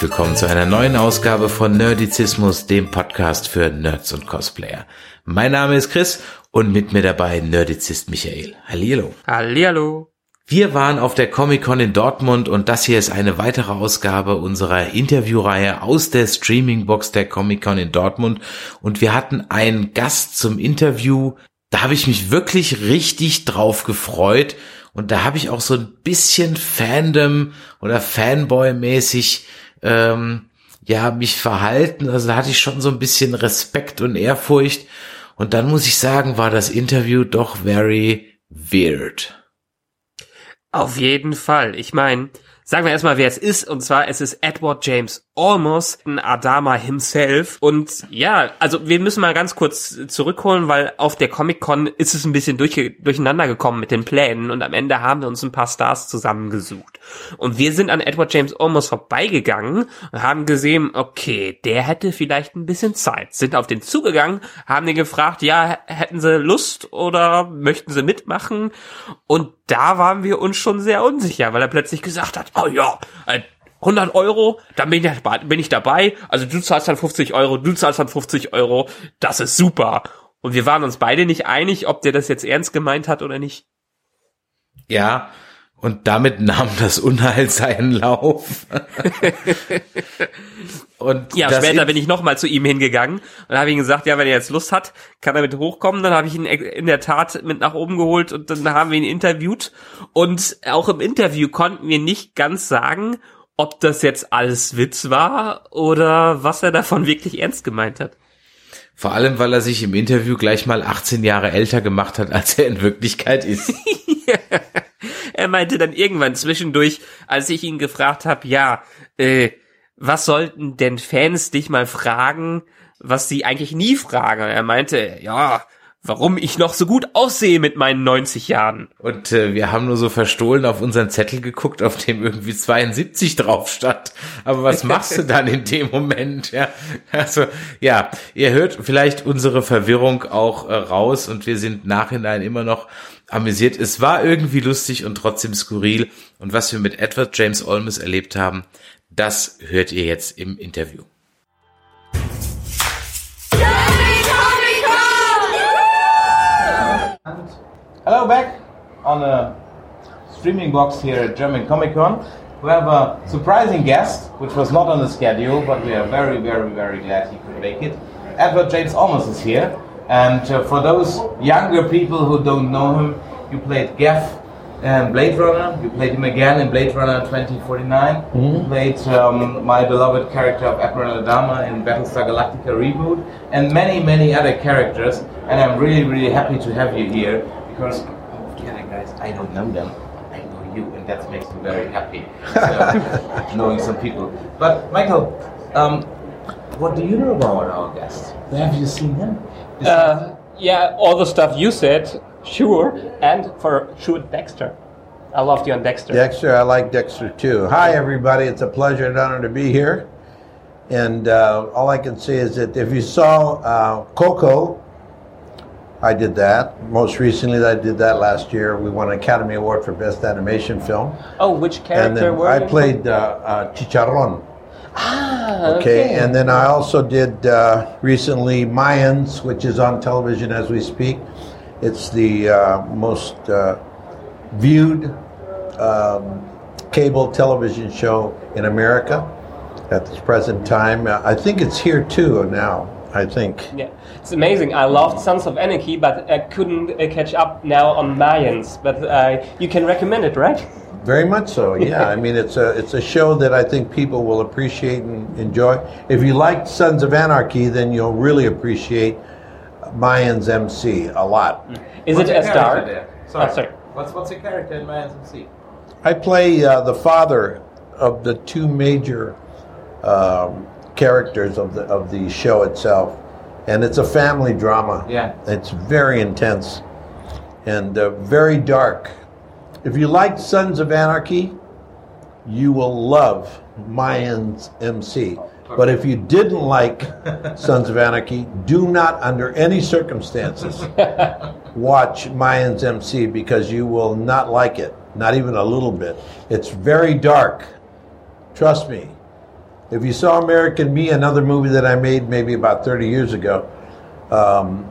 Herzlich willkommen zu einer neuen Ausgabe von Nerdizismus, dem Podcast für Nerds und Cosplayer. Mein Name ist Chris und mit mir dabei Nerdizist Michael. Hallihallo. Hallihallo. Wir waren auf der Comic-Con in Dortmund und das hier ist eine weitere Ausgabe unserer Interviewreihe aus der Streaming-Box der Comic-Con in Dortmund und wir hatten einen Gast zum Interview. Da habe ich mich wirklich richtig drauf gefreut und da habe ich auch so ein bisschen Fandom oder Fanboy-mäßig ähm, ja mich verhalten. Also da hatte ich schon so ein bisschen Respekt und Ehrfurcht. Und dann muss ich sagen, war das Interview doch very weird. Auf jeden Fall. Ich meine, sagen wir erstmal, wer es ist. Und zwar, es ist Edward James Almost ein Adama himself. Und ja, also wir müssen mal ganz kurz zurückholen, weil auf der Comic-Con ist es ein bisschen durch, durcheinander gekommen mit den Plänen und am Ende haben wir uns ein paar Stars zusammengesucht. Und wir sind an Edward James Almost vorbeigegangen und haben gesehen, okay, der hätte vielleicht ein bisschen Zeit. Sind auf den zugegangen, haben den gefragt, ja, hätten sie Lust oder möchten sie mitmachen? Und da waren wir uns schon sehr unsicher, weil er plötzlich gesagt hat, oh ja, 100 Euro, dann bin ich, bin ich dabei. Also du zahlst dann 50 Euro, du zahlst dann 50 Euro. Das ist super. Und wir waren uns beide nicht einig, ob der das jetzt ernst gemeint hat oder nicht. Ja, und damit nahm das Unheil seinen Lauf. und ja, später bin ich nochmal zu ihm hingegangen und habe ihm gesagt, ja, wenn er jetzt Lust hat, kann er mit hochkommen. Dann habe ich ihn in der Tat mit nach oben geholt und dann haben wir ihn interviewt. Und auch im Interview konnten wir nicht ganz sagen, ob das jetzt alles Witz war oder was er davon wirklich ernst gemeint hat. Vor allem, weil er sich im Interview gleich mal 18 Jahre älter gemacht hat, als er in Wirklichkeit ist. er meinte dann irgendwann zwischendurch, als ich ihn gefragt habe, ja, äh, was sollten denn Fans dich mal fragen, was sie eigentlich nie fragen? Er meinte, ja, warum ich noch so gut aussehe mit meinen 90 Jahren. Und äh, wir haben nur so verstohlen auf unseren Zettel geguckt, auf dem irgendwie 72 drauf stand. Aber was machst du dann in dem Moment? Ja, also ja, ihr hört vielleicht unsere Verwirrung auch äh, raus und wir sind nachhinein immer noch amüsiert. Es war irgendwie lustig und trotzdem skurril. Und was wir mit Edward James Olmes erlebt haben, das hört ihr jetzt im Interview. Streaming box here at German Comic Con. We have a surprising guest, which was not on the schedule, but we are very, very, very glad he could make it. Edward James Olmos is here, and uh, for those younger people who don't know him, you played Gaff in Blade Runner, you played him again in Blade Runner 2049, mm-hmm. you played um, my beloved character of Admiral Adama in Battlestar Galactica Reboot, and many, many other characters, and I'm really, really happy to have you here because the other guys, I don't know them. I you, and that makes me very happy. So, knowing some people. But Michael, um, what do you know about our guest? Have you seen him? Uh, yeah, all the stuff you said, sure, and for sure Dexter. I loved you on Dexter. Dexter, I like Dexter too. Hi, everybody. It's a pleasure and honor to be here. And uh, all I can say is that if you saw uh, Coco, I did that. Most recently, I did that last year. We won an Academy Award for Best Animation Film. Oh, which character and then were I played uh, uh, Chicharron. Ah, Okay. okay. and then I also did uh, recently Mayans, which is on television as we speak. It's the uh, most uh, viewed um, cable television show in America at this present time. I think it's here too now. I think. Yeah, it's amazing. I loved Sons of Anarchy, but I couldn't uh, catch up now on Mayans. But uh, you can recommend it, right? Very much so. Yeah, I mean it's a it's a show that I think people will appreciate and enjoy. If you liked Sons of Anarchy, then you'll really appreciate Mayans MC a lot. Is What's it your as character dark? Oh, Sorry. sorry. What's, what's your character in Mayans MC? I play uh, the father of the two major um, characters of the of the show itself, and it's a family drama. Yeah. it's very intense and uh, very dark. If you liked Sons of Anarchy, you will love Mayans MC. But if you didn't like Sons of Anarchy, do not, under any circumstances, watch Mayans MC because you will not like it, not even a little bit. It's very dark. Trust me. If you saw American Me, another movie that I made maybe about 30 years ago, um,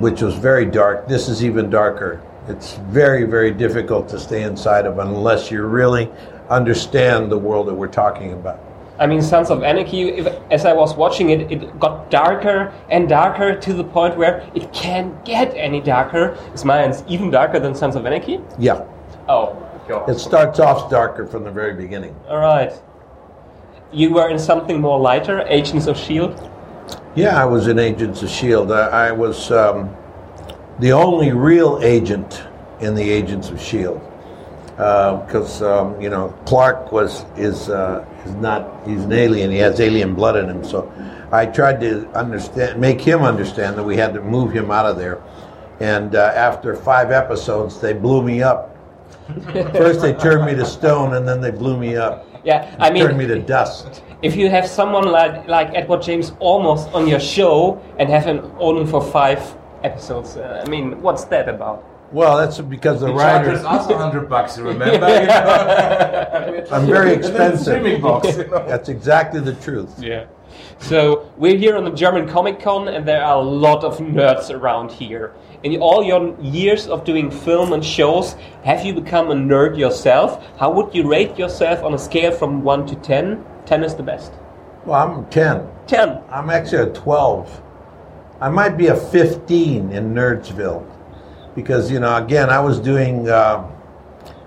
which was very dark, this is even darker. It's very, very difficult to stay inside of unless you really understand the world that we're talking about. I mean, Sons of Anarchy, if, as I was watching it, it got darker and darker to the point where it can't get any darker. Is mine even darker than Sons of Anarchy? Yeah, Oh, God. it starts off darker from the very beginning. All right. You were in something more lighter, Agents of S.H.I.E.L.D.? Yeah, I was in Agents of S.H.I.E.L.D. I, I was um, the only real agent in the Agents of S.H.I.E.L.D. Because, um, you know, Clark was is uh, is not, he's an alien, he has alien blood in him. So I tried to understand, make him understand that we had to move him out of there. And uh, after five episodes, they blew me up. First, they turned me to stone, and then they blew me up. Yeah, I turned me to dust. if you have someone like, like Edward James Olmos on your show and have him only for five episodes, uh, I mean, what's that about? Well, that's because the He charges writers. us a hundred bucks, remember? You know? I'm very expensive. Box. You know? That's exactly the truth. Yeah. So we're here on the German Comic Con, and there are a lot of nerds around here. In all your years of doing film and shows, have you become a nerd yourself? How would you rate yourself on a scale from one to ten? Ten is the best. Well, I'm 10. Ten. I'm actually a 12. I might be a 15 in Nerdsville. Because, you know, again, I was doing uh,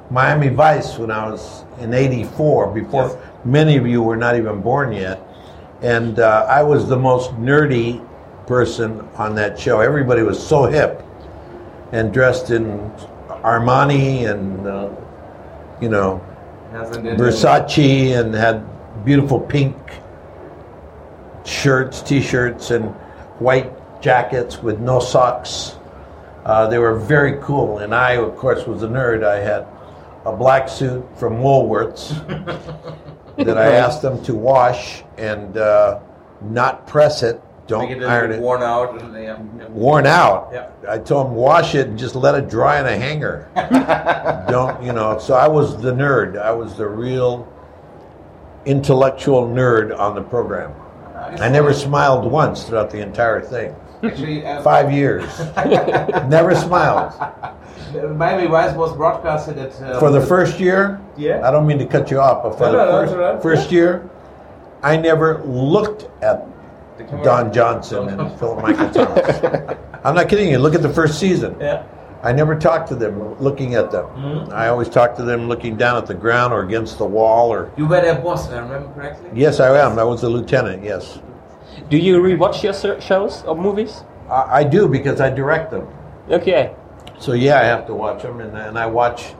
Miami Vice when I was in 84, before Yes. many of you were not even born yet. And uh, I was the most nerdy person on that show. Everybody was so hip and dressed in Armani and, uh, you know, Versace and had beautiful pink shirts, t-shirts, and white jackets with no socks. Uh, they were very cool, and I, of course, was a nerd. I had a black suit from Woolworths that I asked them to wash and uh, not press it. Don't it iron it. worn out. And, yeah. Worn out. Yeah. I told them wash it and just let it dry in a hanger. Don't you know? So I was the nerd. I was the real intellectual nerd on the program. I never smiled once throughout the entire thing. Actually, uh, Five years, never smiled. Miami Vice was broadcasted at uh, For the first year, Yeah. I don't mean to cut you off, but for No, the no, first, right. first year, I never looked at. Don Johnson and Philip Michael Thomas. I'm not kidding you. Look at the first season. Yeah. I never talked to them looking at them. Mm-hmm. I always talked to them looking down at the ground or against the wall or You were their boss, if I remember correctly. Yes, I am. I was a lieutenant, yes. Do you rewatch your shows or movies? I, I do because I direct them. Okay. So yeah, I have to watch them and, and I watch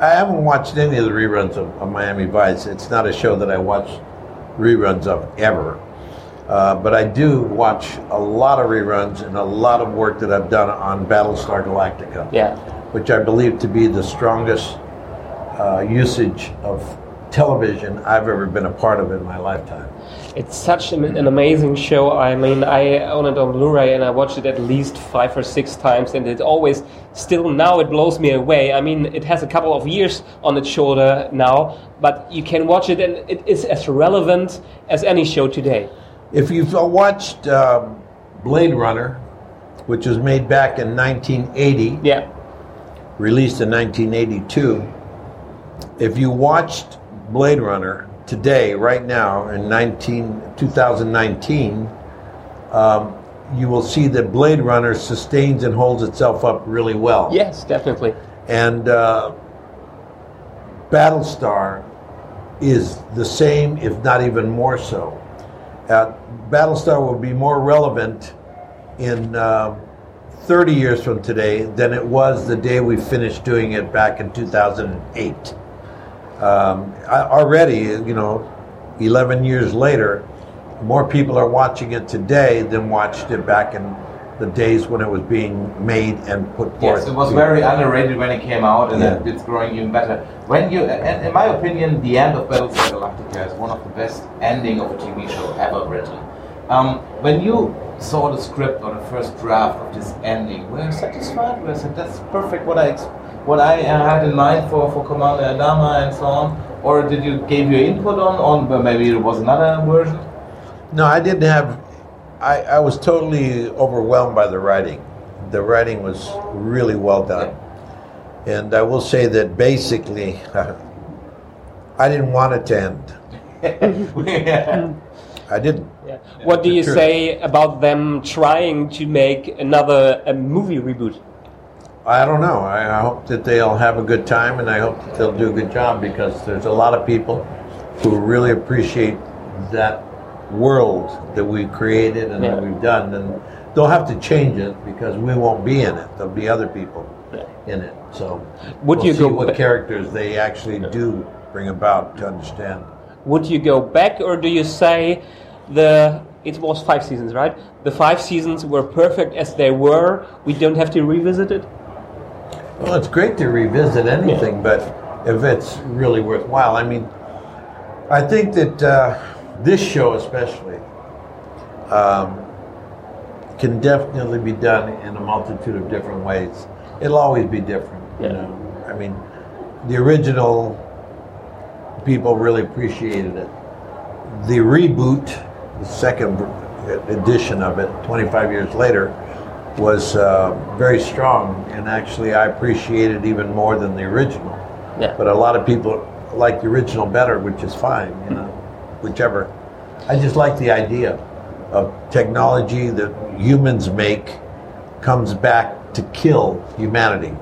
I haven't watched any of the reruns of, of Miami Vice. It's not a show that I watch reruns of ever. Uh, but I do watch a lot of reruns and a lot of work that I've done on Battlestar Galactica. Yeah. which I believe to be the strongest uh, usage of television I've ever been a part of in my lifetime. It's such an, an amazing show. I mean, I own it on Blu-ray and I watched it at least five or six times, and it always, still now, it blows me away. I mean, it has a couple of years on its shoulder now, but you can watch it, and it is as relevant as any show today. If you've watched um, Blade Runner, which was made back in 1980, Yeah, released in 1982, if you watched Blade Runner today, right now, in 19, 2019, um, you will see that Blade Runner sustains and holds itself up really well. yes, definitely. And uh, Battlestar is the same, if not even more so. Uh, Battlestar will be more relevant in uh, 30 years from today than it was the day we finished doing it back in 2008. Um, already, you know, 11 years later, more people are watching it today than watched it back in the days when it was being made and put forth. Yes, it was very underrated when it came out, and Yeah. it- it's growing even better. When you, and in my opinion, the end of Battlestar Galactica is one of the best ending of a TV show ever written. Um, when you saw the script or the first draft of this ending, were you satisfied? Were you said that's perfect what I ex- what I uh, had in mind for for Commander Adama and so on, or did you gave your input on on but maybe it was another version? No, I didn't have. I, I was totally overwhelmed by the writing. The writing was really well done. And I will say that basically, I didn't want it to end. Yeah. I didn't. Yeah. What do you Sure. say about them trying to make another a movie reboot? I don't know. I, I hope that they'll have a good time and I hope that they'll do a good job because there's a lot of people who really appreciate that world that we created and Yeah. that we've done. And they'll have to change it because we won't be in it. There'll be other people in it. So Would we'll you see go what back- characters they actually do bring about to understand. Would you go back, or do you say the it was five seasons, right? The five seasons were perfect as they were. We don't have to revisit it. Well, it's great to revisit anything, but if it's really worthwhile, I mean, I think that uh, this show especially um, can definitely be done in a multitude of different ways. It'll always be different, you know. I mean, the original people really appreciated it. The reboot, the second edition of it, 25 years later, was uh, very strong, and actually I appreciate it even more than the original. Yeah. But a lot of people like the original better, which is fine, you know, whichever. I just like the idea of technology that humans make comes back to kill humanity.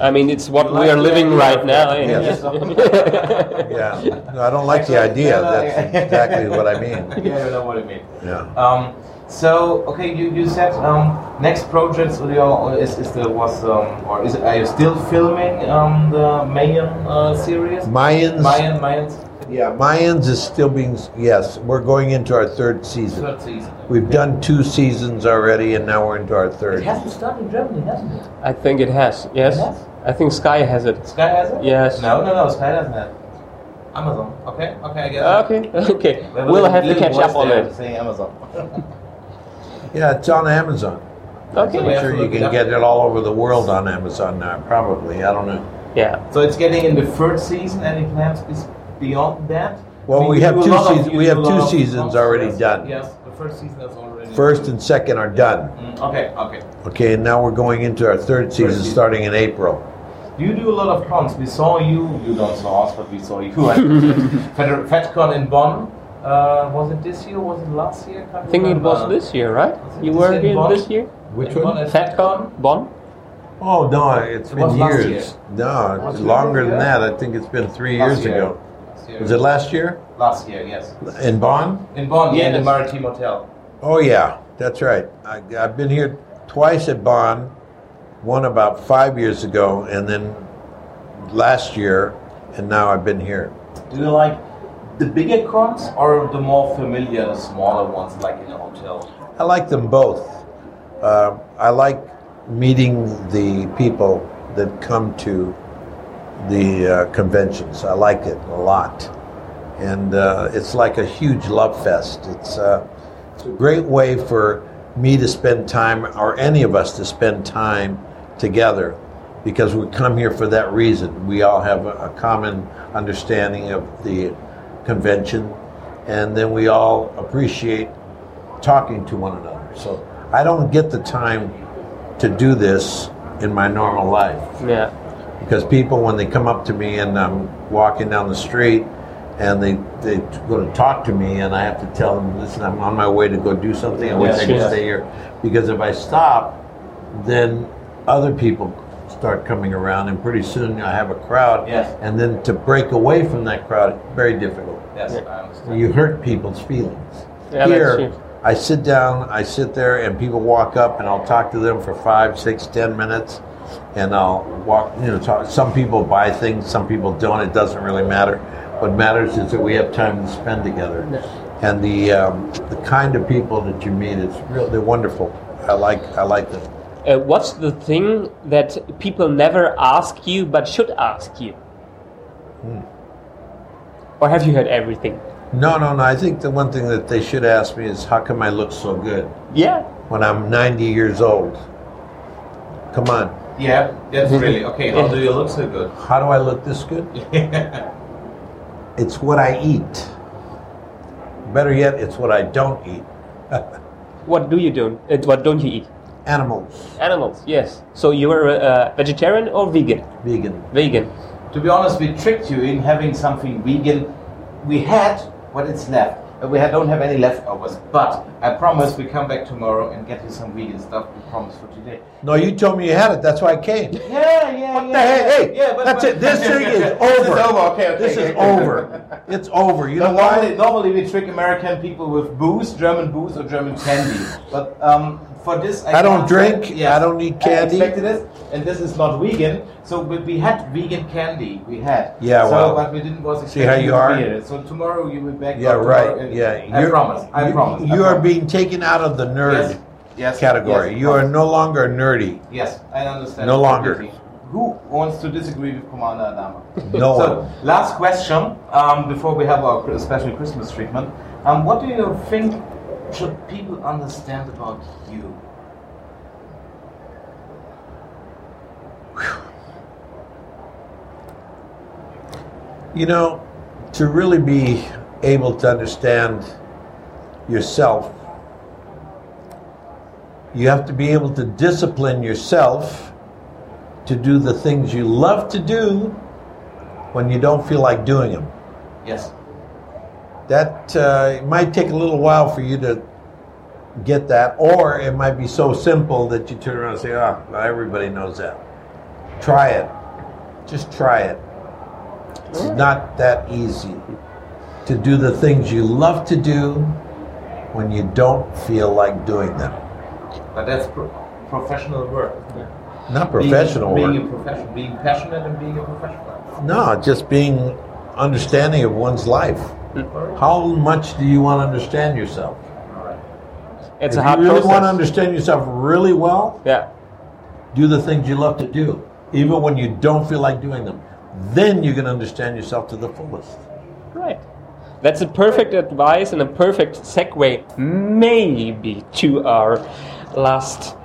I mean, it's what we are living right now. Yes. Yeah, no, I don't like the idea. That's exactly what I mean. yeah, you know what I mean. Yeah. Um, so okay, you, you said um, next projects with your is, is the was um, or is it, are you still filming um, the Mayan uh, series? Mayans. Mayan Mayans Yeah, Mayans is still being. Yes, we're going into our third season. third season. We've done two seasons already, and now we're into our third. It hasn't started in Germany, hasn't it? I think it has. Yes, It has? I think Sky has it. Sky has it. Yes. No, no, no. Sky doesn't have. it. Amazon. Okay, okay, I get it. Okay, okay. We have a We'll have to little catch up on it. Saying Amazon. Yeah, it's on Amazon. Okay. I'm sure you can get it all over the world on Amazon now. Probably, I don't know. Yeah. so it's getting in the third season. Any plans bes- beyond that? Well, I mean, we have two lot seasons- we have two seasons already Yes, done. Yes, the first season is already. First and second are done. Mm, okay, okay. Okay, and now we're going into our third season, season. starting in April. You do a lot of cons. We saw you. You don't saw us, but we saw you at Fed- FedCon in Bonn. Uh, was it this year? Was it last year? Can't I think it was this year, right? You were here Bonn? this year? Which In one? at FedCon? Bonn? Oh no, it's It been was last years. year. No, it's it longer last than that. I think it's been three Last years year. ago. Year. Was it last year Last year, yes. in Bonn? In Bonn, yeah, in the Yes. Maritime Hotel. Oh yeah, that's right. I, I've been here twice at Bonn. One about five years ago, and then last year, and now I've been here. Do you like the bigger cons or the more familiar, smaller ones, like in a hotel? I like them both. Uh, I like meeting the people that come to the uh, conventions. I like it a lot, and uh, it's like a huge love fest. It's, uh, it's a great way for me to spend time, or any of us to spend time together, because we come here for that reason. We all have a, a common understanding of the convention, and then we all appreciate talking to one another. So I don't get the time to do this in my normal life Yeah. because people, when they come up to me and I'm walking down the street and they, they go to talk to me and I have to tell them, listen, I'm on my way to go do something. I wish I could stay here. Because if I stop, then other people start coming around and pretty soon I have a crowd. Yes. And then to break away from that crowd, very difficult. Yes, I understand. You hurt people's feelings. Yeah, Here, true. I sit down, I sit there, and people walk up, and I'll talk to them for five, six, ten minutes, and I'll walk. You know, talk. Some people buy things, some people don't. It doesn't really matter. What matters is that we have time to spend together, and the um, the kind of people that you meet. It's real. They're wonderful. I like I like them. Uh, what's the thing that people never ask you but should ask you? Or have you heard everything? No, no, no. I think the one thing that they should ask me is how come I look so good Yeah. when I'm 90 years old? Come on. Yeah, that's really okay. How do you look so good? How do I look this good? It's what I eat. Better yet, it's what I don't eat. What do you do? What don't you eat? Animals, Animals. Yes. So you are a uh, vegetarian or vegan? vegan. Vegan. To be honest, we tricked you in having something vegan. We had what is left. We don't have any leftovers, but I promise we come back tomorrow and get you some vegan stuff. We promise for today. No, you told me you had it. That's why I came. Yeah, yeah, What the heck? Hey, yeah, but, that's but- it. This thing is This over. is over. Okay, okay. This is over. It's over. You know normally, why? normally we trick American people with booze, German booze, or German candy. But um, for this, I don't drink, say- I don't need candy. I expected it, and this is not vegan. So we, we had vegan candy. We had. Yeah, so, well, but we didn't was see how you are? be here. So tomorrow you will be back. Yeah, right. tomorrow, Yeah, I You're- promise. I you- promise. I You are promise. being taken out of the nerd Yes. Yes. category. yes, you are no longer nerdy. Yes, I understand. No longer. completely. Who wants to disagree with Commander Adama? No so, one. last question um, before we have our special Christmas treatment. Um, what do you think should people understand about you? You know, to really be able to understand yourself, you have to be able to discipline yourself to do the things you love to do when you don't feel like doing them. Yes. That uh, it might take a little while for you to get that, or it might be so simple that you turn around and say, "Ah, well, everybody knows that." Try it. Just try it. It's not that easy to do the things you love to do when you don't feel like doing them. But that's pro- professional work. isn't professional being, work. Being a professional, being passionate and being a professional. No, just being understanding of one's life. How much do you want to understand yourself? It's if a hard you really process. want to understand yourself really well, yeah. do the things you love to do, even when you don't feel like doing them. Then you can understand yourself to the fullest. Right. That's a perfect advice and a perfect segue, maybe, to our last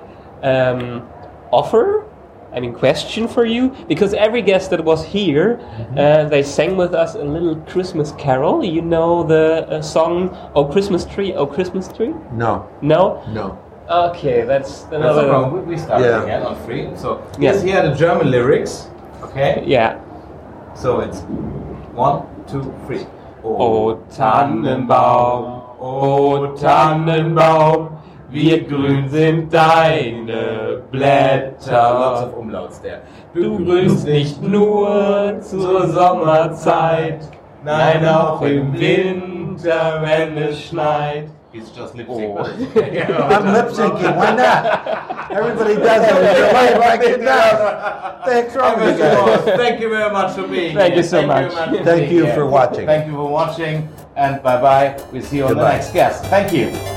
um, offer. I mean, question for you, because every guest that was here, uh, they sang with us a little Christmas carol. You know the uh, song "Oh Christmas Tree, Oh Christmas Tree"? No, No. no. Okay, that's That's no another. problem. We, we start Yeah. again on three. So yes, here the German lyrics. Okay. Yeah. So it's one, two, three. O Tannenbaum, o Tannenbaum, wie grün sind deine Lots Blätter. of umlauts there. Du grünst nicht nur zur Sommerzeit, nein auch im Winter, wenn es schneit. He's just lip sync. Oh. I'm lip syncing. Why not? Everybody does it. Right, like it does. Thanks, you guys. Thank you very much for being Thank here. you so much. very for Thank you here. for watching. Thank you for watching, and bye bye. We'll see you on the Goodbye. next guest. Thank you.